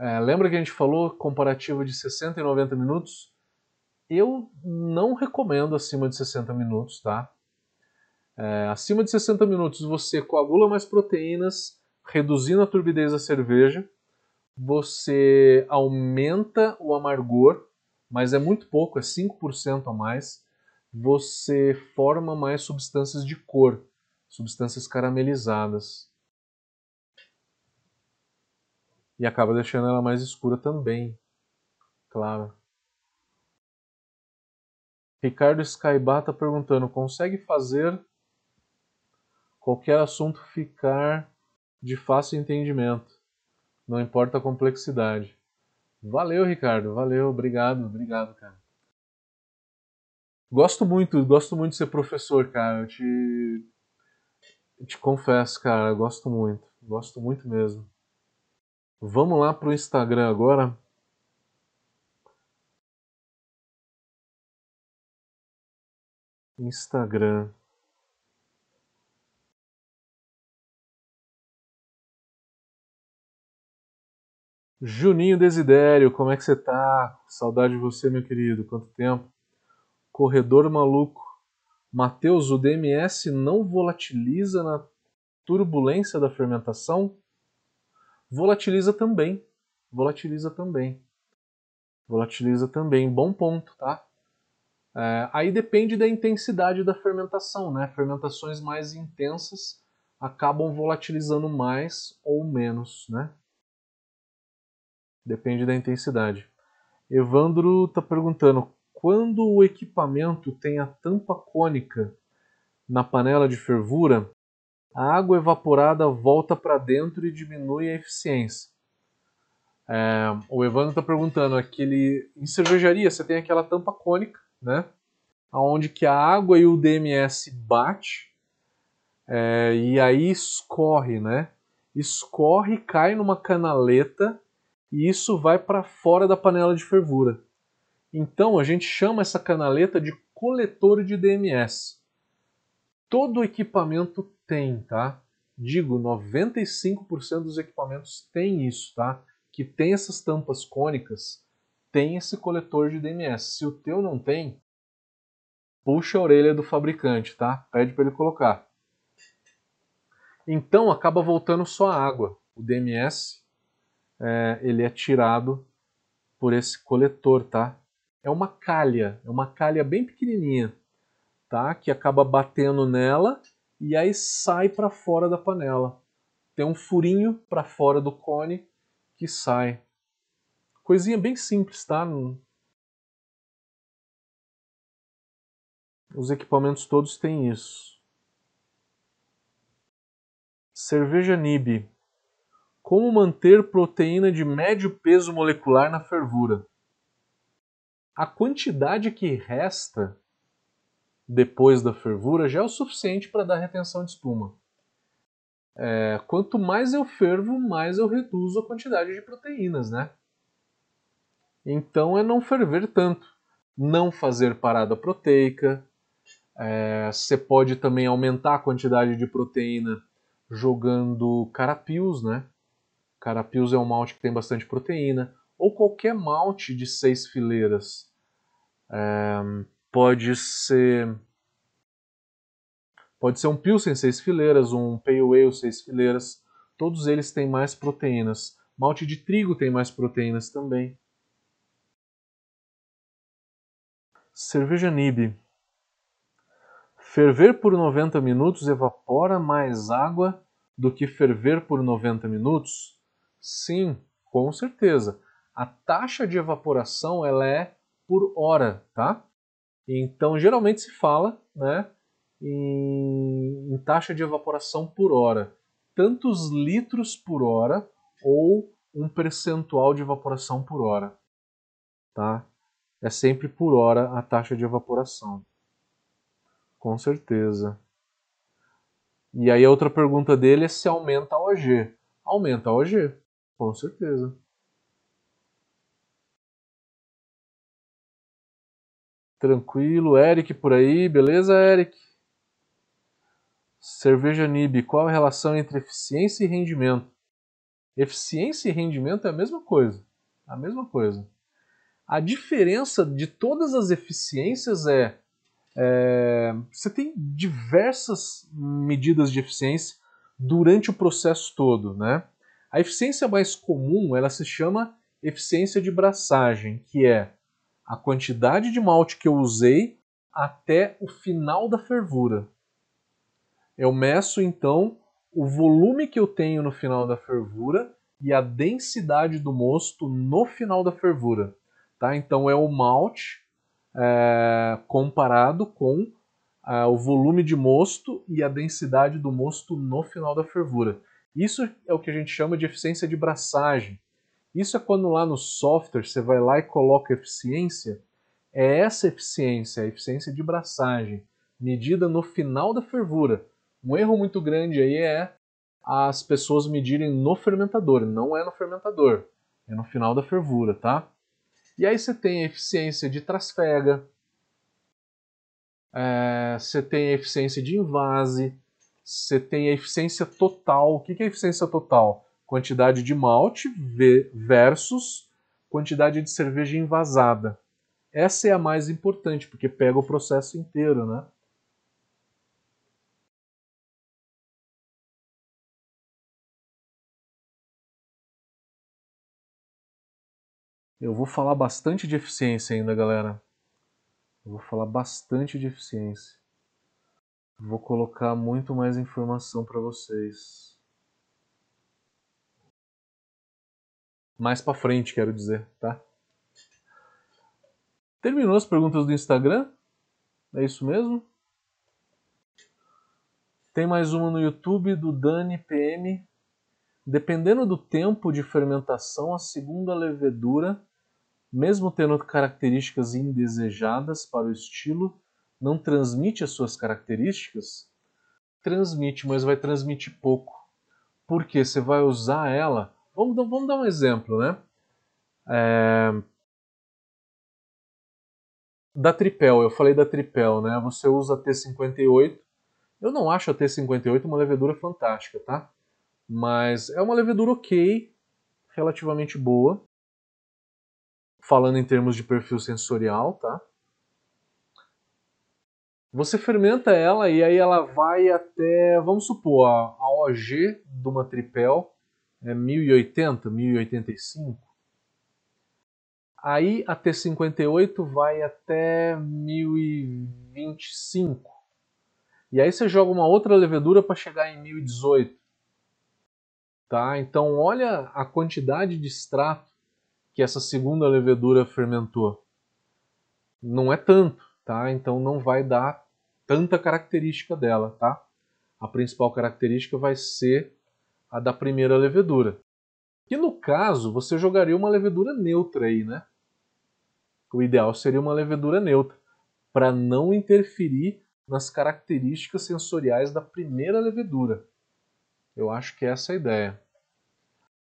É, lembra que a gente falou comparativo de 60 e 90 minutos? Eu não recomendo acima de 60 minutos, tá? É, acima de 60 minutos você coagula mais proteínas, reduzindo a turbidez da cerveja. Você aumenta o amargor, mas é muito pouco, é 5% a mais. Você forma mais substâncias de cor, substâncias caramelizadas. E acaba deixando ela mais escura também, claro. Ricardo Skybar está perguntando: consegue fazer qualquer assunto ficar de fácil entendimento. Não importa a complexidade. Valeu, Ricardo. Valeu, obrigado, obrigado, cara. Gosto muito, gosto muito de ser professor, cara. Eu te, te confesso, cara, gosto muito. Gosto muito mesmo. Vamos lá pro Instagram agora. Instagram. Juninho Desidério, como é que você tá? Saudade de você, meu querido. Quanto tempo? Corredor maluco. Mateus, o DMS não volatiliza na turbulência da fermentação? Volatiliza também. Volatiliza também. Volatiliza também. Bom ponto, tá? É, aí depende da intensidade da fermentação, né? Fermentações mais intensas acabam volatilizando mais ou menos, né? Depende da intensidade. Evandro está perguntando: quando o equipamento tem a tampa cônica na panela de fervura, a água evaporada volta para dentro e diminui a eficiência. É, o Evandro está perguntando aquele em cervejaria você tem aquela tampa cônica, né? Onde que a água e o DMS bate é, e aí escorre, né? Escorre, cai numa canaleta e isso vai para fora da panela de fervura. Então a gente chama essa canaleta de coletor de DMS. Todo equipamento tem, tá? Digo, 95% dos equipamentos tem isso, tá? Que tem essas tampas cônicas, tem esse coletor de DMS. Se o teu não tem, puxa a orelha do fabricante, tá? Pede para ele colocar. Então acaba voltando só a água. O DMS é, ele é tirado por esse coletor, tá? É uma calha, é uma calha bem pequenininha, tá? Que acaba batendo nela e aí sai para fora da panela. Tem um furinho para fora do cone que sai. Coisinha bem simples, tá? Os equipamentos todos têm isso. Cerveja Nib. Como manter proteína de médio peso molecular na fervura? A quantidade que resta depois da fervura já é o suficiente para dar retenção de espuma. É, quanto mais eu fervo, mais eu reduzo a quantidade de proteínas, né? Então é não ferver tanto, não fazer parada proteica. É, você pode também aumentar a quantidade de proteína jogando carapios, né? Carapios é um malte que tem bastante proteína, ou qualquer malte de seis fileiras. É, pode ser pode ser um Pilsen seis fileiras, um Pale Ale seis fileiras. Todos eles têm mais proteínas. Malte de trigo tem mais proteínas também. Cerveja Nib. Ferver por 90 minutos evapora mais água do que ferver por 90 minutos? Sim, com certeza. A taxa de evaporação ela é por hora, tá? Então, geralmente se fala, né, em, em taxa de evaporação por hora, tantos litros por hora ou um percentual de evaporação por hora, tá? É sempre por hora a taxa de evaporação. Com certeza. E aí a outra pergunta dele é se aumenta a OG. Aumenta a OG, com certeza. Tranquilo, Eric por aí, beleza, Eric? Cerveja Nib, qual a relação entre eficiência e rendimento? Eficiência e rendimento é a mesma coisa. A mesma coisa. A diferença de todas as eficiências é é, você tem diversas medidas de eficiência durante o processo todo, né? A eficiência mais comum, ela se chama eficiência de braçagem, que é a quantidade de malte que eu usei até o final da fervura. Eu meço então o volume que eu tenho no final da fervura e a densidade do mosto no final da fervura. Tá? Então é o malte é, comparado com é, o volume de mosto e a densidade do mosto no final da fervura. Isso é o que a gente chama de eficiência de braçagem. Isso é quando lá no software você vai lá e coloca eficiência. É essa eficiência, a eficiência de braçagem, medida no final da fervura. Um erro muito grande aí é as pessoas medirem no fermentador. Não é no fermentador, é no final da fervura, tá? E aí você tem a eficiência de trasfega, é, você tem a eficiência de invase, você tem a eficiência total. O que é eficiência total? Quantidade de malte versus quantidade de cerveja envasada. Essa é a mais importante, porque pega o processo inteiro, né? Eu vou falar bastante de eficiência ainda, galera. Eu vou falar bastante de eficiência. Vou colocar muito mais informação para vocês. Mais para frente, quero dizer, tá? Terminou as perguntas do Instagram? É isso mesmo? Tem mais uma no YouTube do Dani PM. Dependendo do tempo de fermentação, a segunda levedura, mesmo tendo características indesejadas para o estilo, não transmite as suas características? Transmite, mas vai transmitir pouco. Porque você vai usar ela. Vamos, vamos dar um exemplo, né? É... Da Tripel, eu falei da Tripel, né? Você usa a T58. Eu não acho a T58 uma levedura fantástica, tá? Mas é uma levedura ok, relativamente boa. Falando em termos de perfil sensorial, tá? Você fermenta ela e aí ela vai até, vamos supor, a, OG de uma tripel é 1080, 1085. Aí a T58 vai até 1025. E aí você joga uma outra levedura para chegar em 1018. Tá? Então olha a quantidade de extrato que essa segunda levedura fermentou. Não é tanto, tá? Então não vai dar tanta característica dela, tá? A principal característica vai ser a da primeira levedura. Que no caso, você jogaria uma levedura neutra aí, né? O ideal seria uma levedura neutra, para não interferir nas características sensoriais da primeira levedura. Eu acho que essa é a ideia.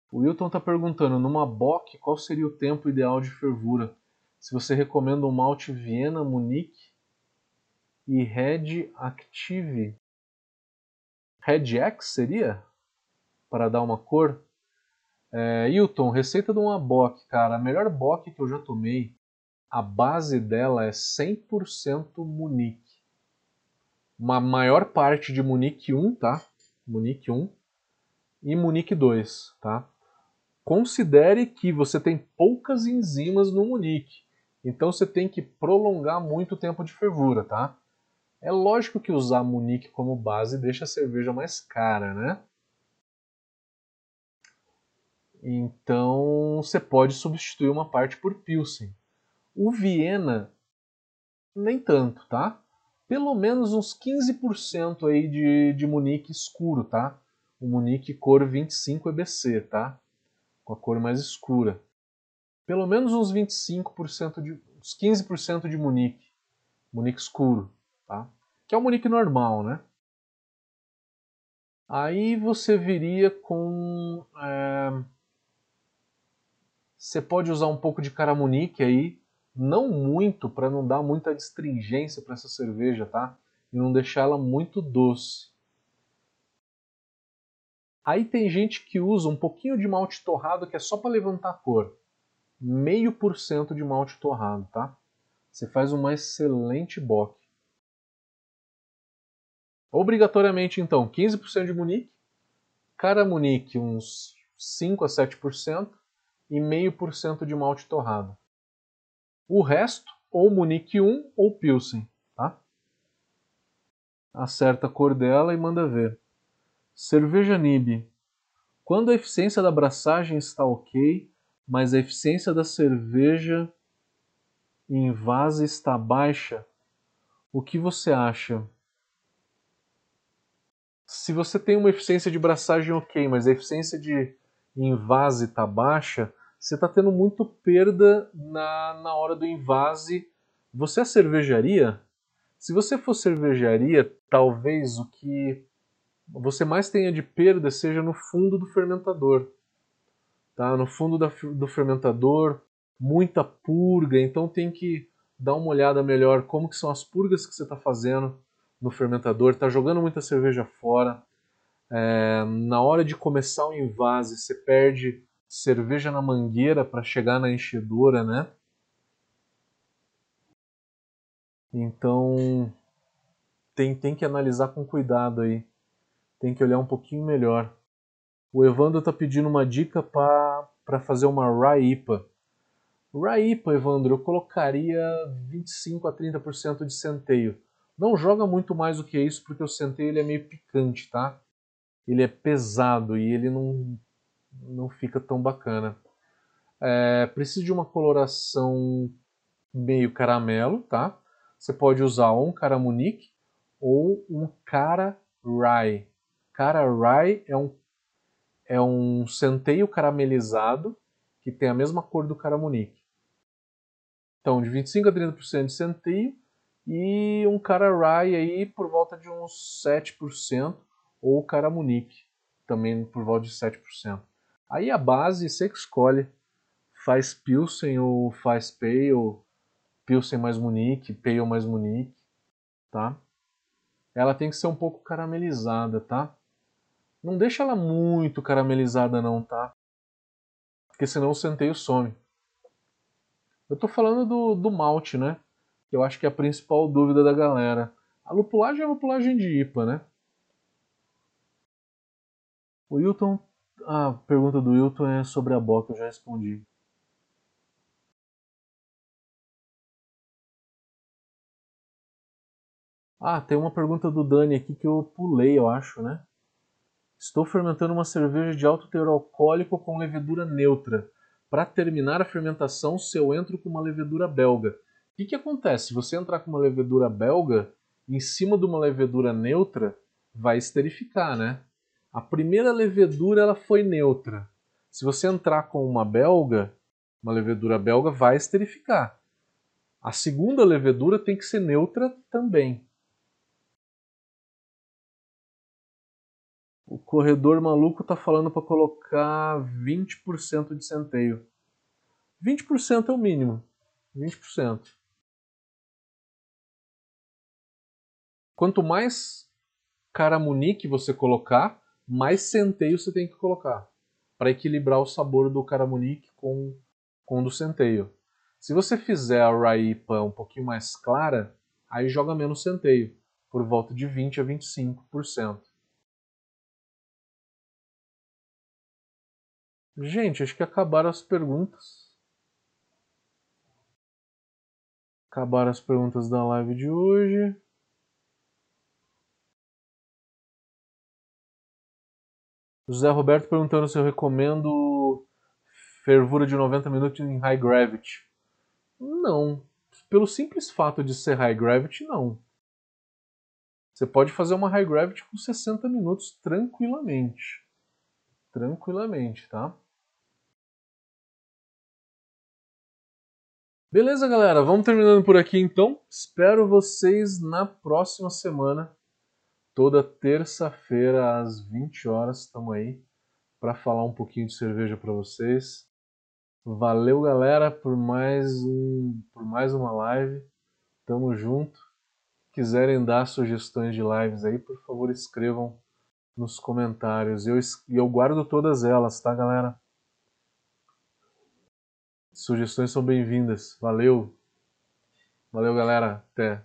O Wilton está perguntando, numa bock, qual seria o tempo ideal de fervura? Se você recomenda um malte Viena, Munique e Red Active. Red X seria? Para dar uma cor? É, Hilton, receita de uma bock, cara. A melhor bock que eu já tomei, a base dela é 100% Munique. Uma maior parte de Munique 1, tá? Munique 1 e Munique 2, tá? Considere que você tem poucas enzimas no Munique, então você tem que prolongar muito o tempo de fervura, tá? É lógico que usar Munique como base deixa a cerveja mais cara, né? Então você pode substituir uma parte por Pilsen. O Viena, nem tanto, tá? Pelo menos uns 15% aí de, de Munique escuro, tá? O Munique cor 25 EBC, tá? com a cor mais escura. Pelo menos uns 25% de uns 15% de Munique, Munique escuro, tá? Que é o Munique normal, né? Aí você viria com é... você pode usar um pouco de caramunique aí, não muito para não dar muita astringência para essa cerveja, tá? E não deixar ela muito doce. Aí tem gente que usa um pouquinho de malte torrado que é só para levantar a cor. Meio por cento de malte torrado, tá? Você faz uma excelente bock. Obrigatoriamente, então, 15% de Munique, cara Munique uns 5 a 7% e meio por cento de malte torrado. O resto, ou Munique 1 ou Pilsen, tá? Acerta a cor dela e manda ver. Cerveja Nib. Quando a eficiência da abraçagem está ok, mas a eficiência da cerveja em vase está baixa, o que você acha? Se você tem uma eficiência de abraçagem ok, mas a eficiência de invase está baixa, você está tendo muito perda na, na hora do invase. Você é cervejaria? Se você for cervejaria, talvez o que você mais tenha de perda seja no fundo do fermentador. Tá? No fundo da, do fermentador, muita purga, então tem que dar uma olhada melhor como que são as purgas que você está fazendo no fermentador, está jogando muita cerveja fora. É, na hora de começar o invase, você perde cerveja na mangueira para chegar na enchedora, né? Então tem, tem que analisar com cuidado aí tem que olhar um pouquinho melhor. O Evandro está pedindo uma dica para fazer uma Rye IPA. Rye IPA, Evandro, eu colocaria 25 a 30% de centeio. Não joga muito mais do que isso, porque o centeio ele é meio picante, tá? Ele é pesado e ele não, não fica tão bacana. É, precisa de uma coloração meio caramelo, tá? Você pode usar um caramunique ou um cara rye. Cara rye é um é um centeio caramelizado que tem a mesma cor do caramunique. Então, de 25 a 30% de centeio e um cara rye aí por volta de uns 7% ou caramunique também por volta de 7%. Aí a base você que escolhe, faz Pilsen ou faz Pale, Pilsen mais Munique, Pale mais Munique, tá? Ela tem que ser um pouco caramelizada, tá? Não deixa ela muito caramelizada não, tá? Porque senão o centeio some. Eu tô falando do, do malte, né? Que eu acho que é a principal dúvida da galera. A lupulagem é a lupulagem de IPA, né? O Wilton... A pergunta do Wilton é sobre a boca, eu já respondi. Ah, tem uma pergunta do Dani aqui que eu pulei, eu acho, né? Estou fermentando uma cerveja de alto teor alcoólico com levedura neutra. Para terminar a fermentação, se eu entro com uma levedura belga. O que, que acontece? Se você entrar com uma levedura belga, em cima de uma levedura neutra, vai esterificar, né? A primeira levedura ela foi neutra. Se você entrar com uma belga, uma levedura belga vai esterificar. A segunda levedura tem que ser neutra também. O corredor maluco tá falando para colocar 20% de centeio. 20% é o mínimo. 20%. Quanto mais caramunique você colocar, mais centeio você tem que colocar para equilibrar o sabor do caramunique com, com o do centeio. Se você fizer a raipa um pouquinho mais clara, aí joga menos centeio, por volta de 20 a 25%. Gente, acho que acabaram as perguntas. Acabaram as perguntas da live de hoje. José Roberto perguntando se eu recomendo fervura de 90 minutos em high gravity. Não. Pelo simples fato de ser high gravity, não. Você pode fazer uma high gravity com 60 minutos tranquilamente. Tranquilamente, tá? Beleza, galera? Vamos terminando por aqui então. Espero vocês na próxima semana. Toda terça-feira às 20 horas estamos aí para falar um pouquinho de cerveja para vocês. Valeu, galera, por mais um por mais uma live. Tamo junto. Quiserem dar sugestões de lives aí, por favor, escrevam nos comentários. Eu eu guardo todas elas, tá, galera? Sugestões são bem-vindas. Valeu. Valeu, galera. Até.